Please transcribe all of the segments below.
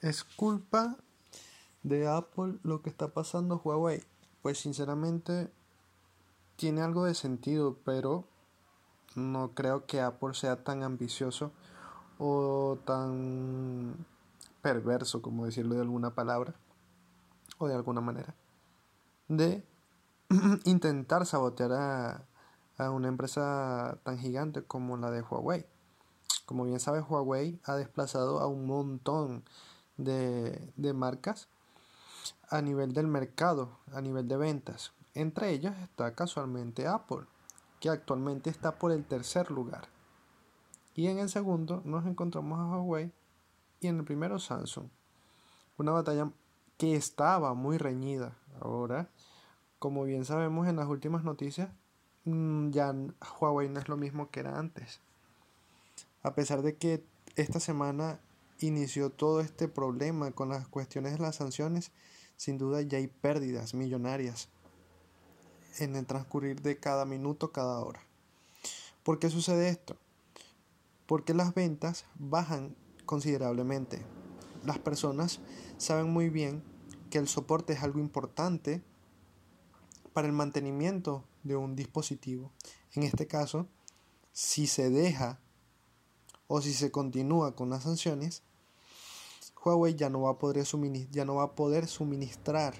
¿Es culpa de Apple lo que está pasando Huawei? Pues sinceramente tiene algo de sentido, pero no creo que Apple sea tan ambicioso o tan perverso, como decirlo de alguna palabra o de alguna manera, de intentar sabotear a, a una empresa tan gigante como la de Huawei. Como bien sabes, Huawei ha desplazado a un montón de, marcas a nivel del mercado, a nivel de ventas. Entre ellas está casualmente Apple, que actualmente está por el tercer lugar. Y en el segundo nos encontramos a Huawei y en el primero Samsung. Una batalla que estaba muy reñida. Ahora, como bien sabemos en las últimas noticias, mm, ya Huawei no es lo mismo que era antes. A pesar de que esta semana inició todo este problema con las cuestiones de las sanciones, sin duda ya hay pérdidas millonarias en el transcurrir de cada minuto, cada hora. ¿Por qué sucede esto? Porque las ventas bajan considerablemente. Las personas saben muy bien que el soporte es algo importante para el mantenimiento de un dispositivo. En este caso, si se deja o si se continúa con las sanciones, Huawei ya no va a poder, suministrar, ya no va a poder suministrar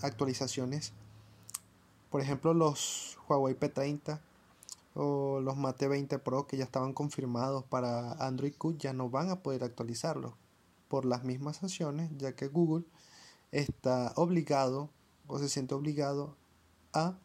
actualizaciones. Por ejemplo, los Huawei P30 o los Mate 20 Pro que ya estaban confirmados para Android Q ya no van a poder actualizarlo por las mismas sanciones, ya que Google está obligado o se siente obligado a,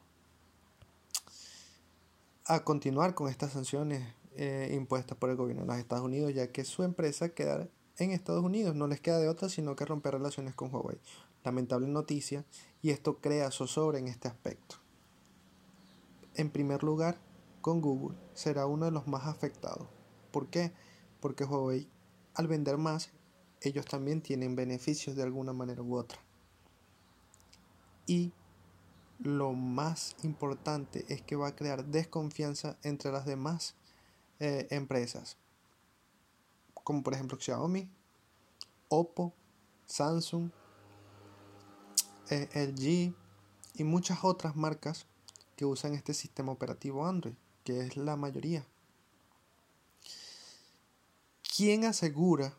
a continuar con estas sanciones eh, impuestas por el gobierno de los Estados Unidos, ya que su empresa queda en Estados Unidos. No les queda de otra sino que romper relaciones con Huawei. Lamentable noticia y esto crea zozobra en este aspecto. En primer lugar, con Google será uno de los más afectados. ¿Por qué? Porque Huawei al vender más, ellos también tienen beneficios de alguna manera u otra. Y lo más importante es que va a crear desconfianza entre las demás eh, empresas como por ejemplo Xiaomi, Oppo, Samsung, eh, LG y muchas otras marcas que usan este sistema operativo Android, que es la mayoría. ¿Quién asegura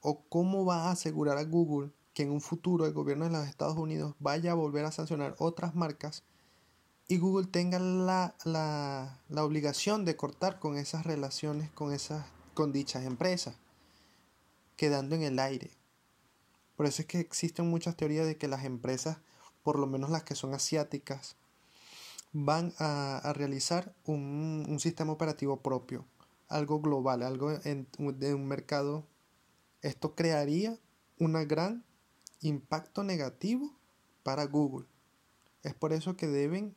o cómo va a asegurar a Google que en un futuro el gobierno de los Estados Unidos vaya a volver a sancionar otras marcas y Google tenga la, la, la obligación de cortar con esas relaciones, con esas con dichas empresas, quedando en el aire. Por eso es que existen muchas teorías de que las empresas, por lo menos las que son asiáticas, van a, realizar un, sistema operativo propio, algo global, algo en, de un mercado. Esto crearía un gran impacto negativo para Google. Es por eso que deben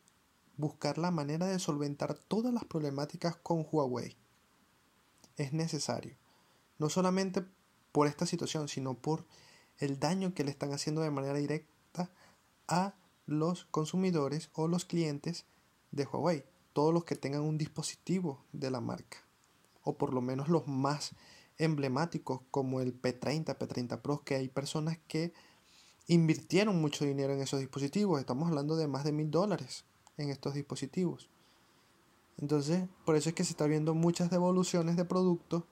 buscar la manera de solventar todas las problemáticas con Huawei es necesario. No solamente por esta situación, sino por el daño que le están haciendo de manera directa a los consumidores o los clientes de Huawei, todos los que tengan un dispositivo de la marca, o por lo menos los más emblemáticos como el P30, P30 Pro, que hay personas que invirtieron mucho dinero en esos dispositivos, estamos hablando de más de mil dólares en estos dispositivos. Entonces, por eso es que se está viendo muchas devoluciones de productos,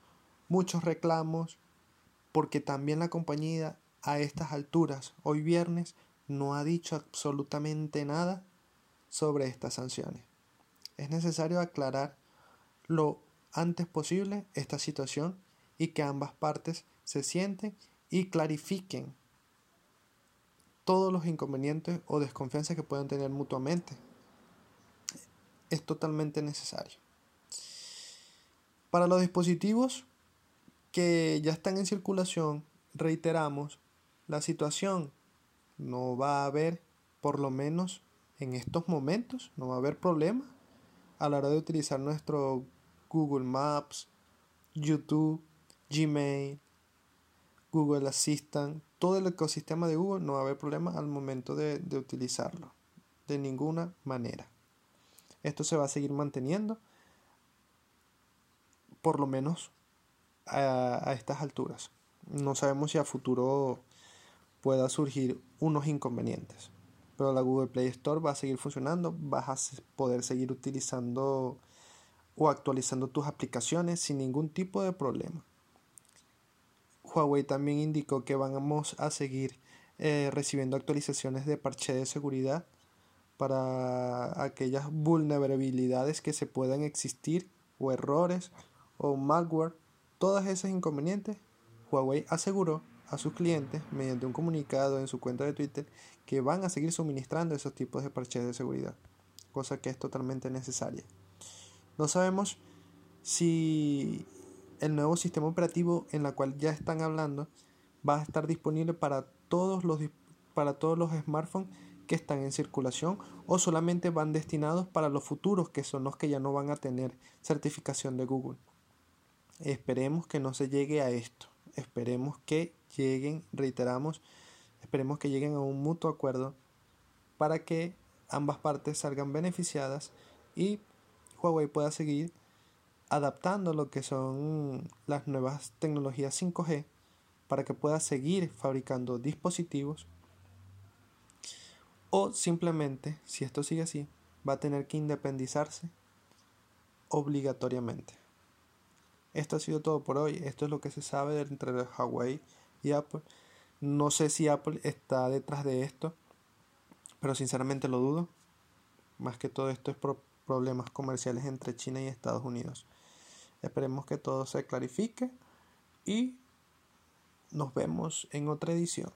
muchos reclamos, porque también la compañía a estas alturas, hoy viernes, no ha dicho absolutamente nada sobre estas sanciones. Es necesario aclarar lo antes posible esta situación y que ambas partes se sienten y clarifiquen todos los inconvenientes o desconfianzas que puedan tener mutuamente es totalmente necesario. Para los dispositivos que ya están en circulación, reiteramos, la situación no va a haber, por lo menos en estos momentos, no va a haber problema a la hora de utilizar nuestro Google Maps, YouTube, Gmail, Google Assistant, todo el ecosistema de Google, no va a haber problema al momento de, de utilizarlo, de ninguna manera. Esto se va a seguir manteniendo, por lo menos a, estas alturas. no sabemos si a futuro pueda surgir unos inconvenientes. Pero la Google Play Store va a seguir funcionando, vas a poder seguir utilizando o actualizando tus aplicaciones sin ningún tipo de problema. Huawei también indicó que vamos a seguir eh, recibiendo actualizaciones de parche de seguridad para aquellas vulnerabilidades que se puedan existir o errores o malware, todas esas inconvenientes, Huawei aseguró a sus clientes mediante un comunicado en su cuenta de Twitter que van a seguir suministrando esos tipos de parches de seguridad, cosa que es totalmente necesaria. No sabemos si el nuevo sistema operativo en el cual ya están hablando va a estar disponible para todos los, para todos los smartphones que están en circulación o solamente van destinados para los futuros que son los que ya no van a tener certificación de Google. Esperemos que no se llegue a esto. Esperemos que lleguen, reiteramos, esperemos que lleguen a un mutuo acuerdo para que ambas partes salgan beneficiadas y Huawei pueda seguir adaptando lo que son las nuevas tecnologías 5G para que pueda seguir fabricando dispositivos o simplemente, si esto sigue así, va a tener que independizarse obligatoriamente. Esto ha sido todo por hoy. Esto es lo que se sabe entre Huawei y Apple. No sé si Apple está detrás de esto, pero sinceramente lo dudo. Más que todo esto es por problemas comerciales entre China y Estados Unidos. Esperemos que todo se clarifique y nos vemos en otra edición.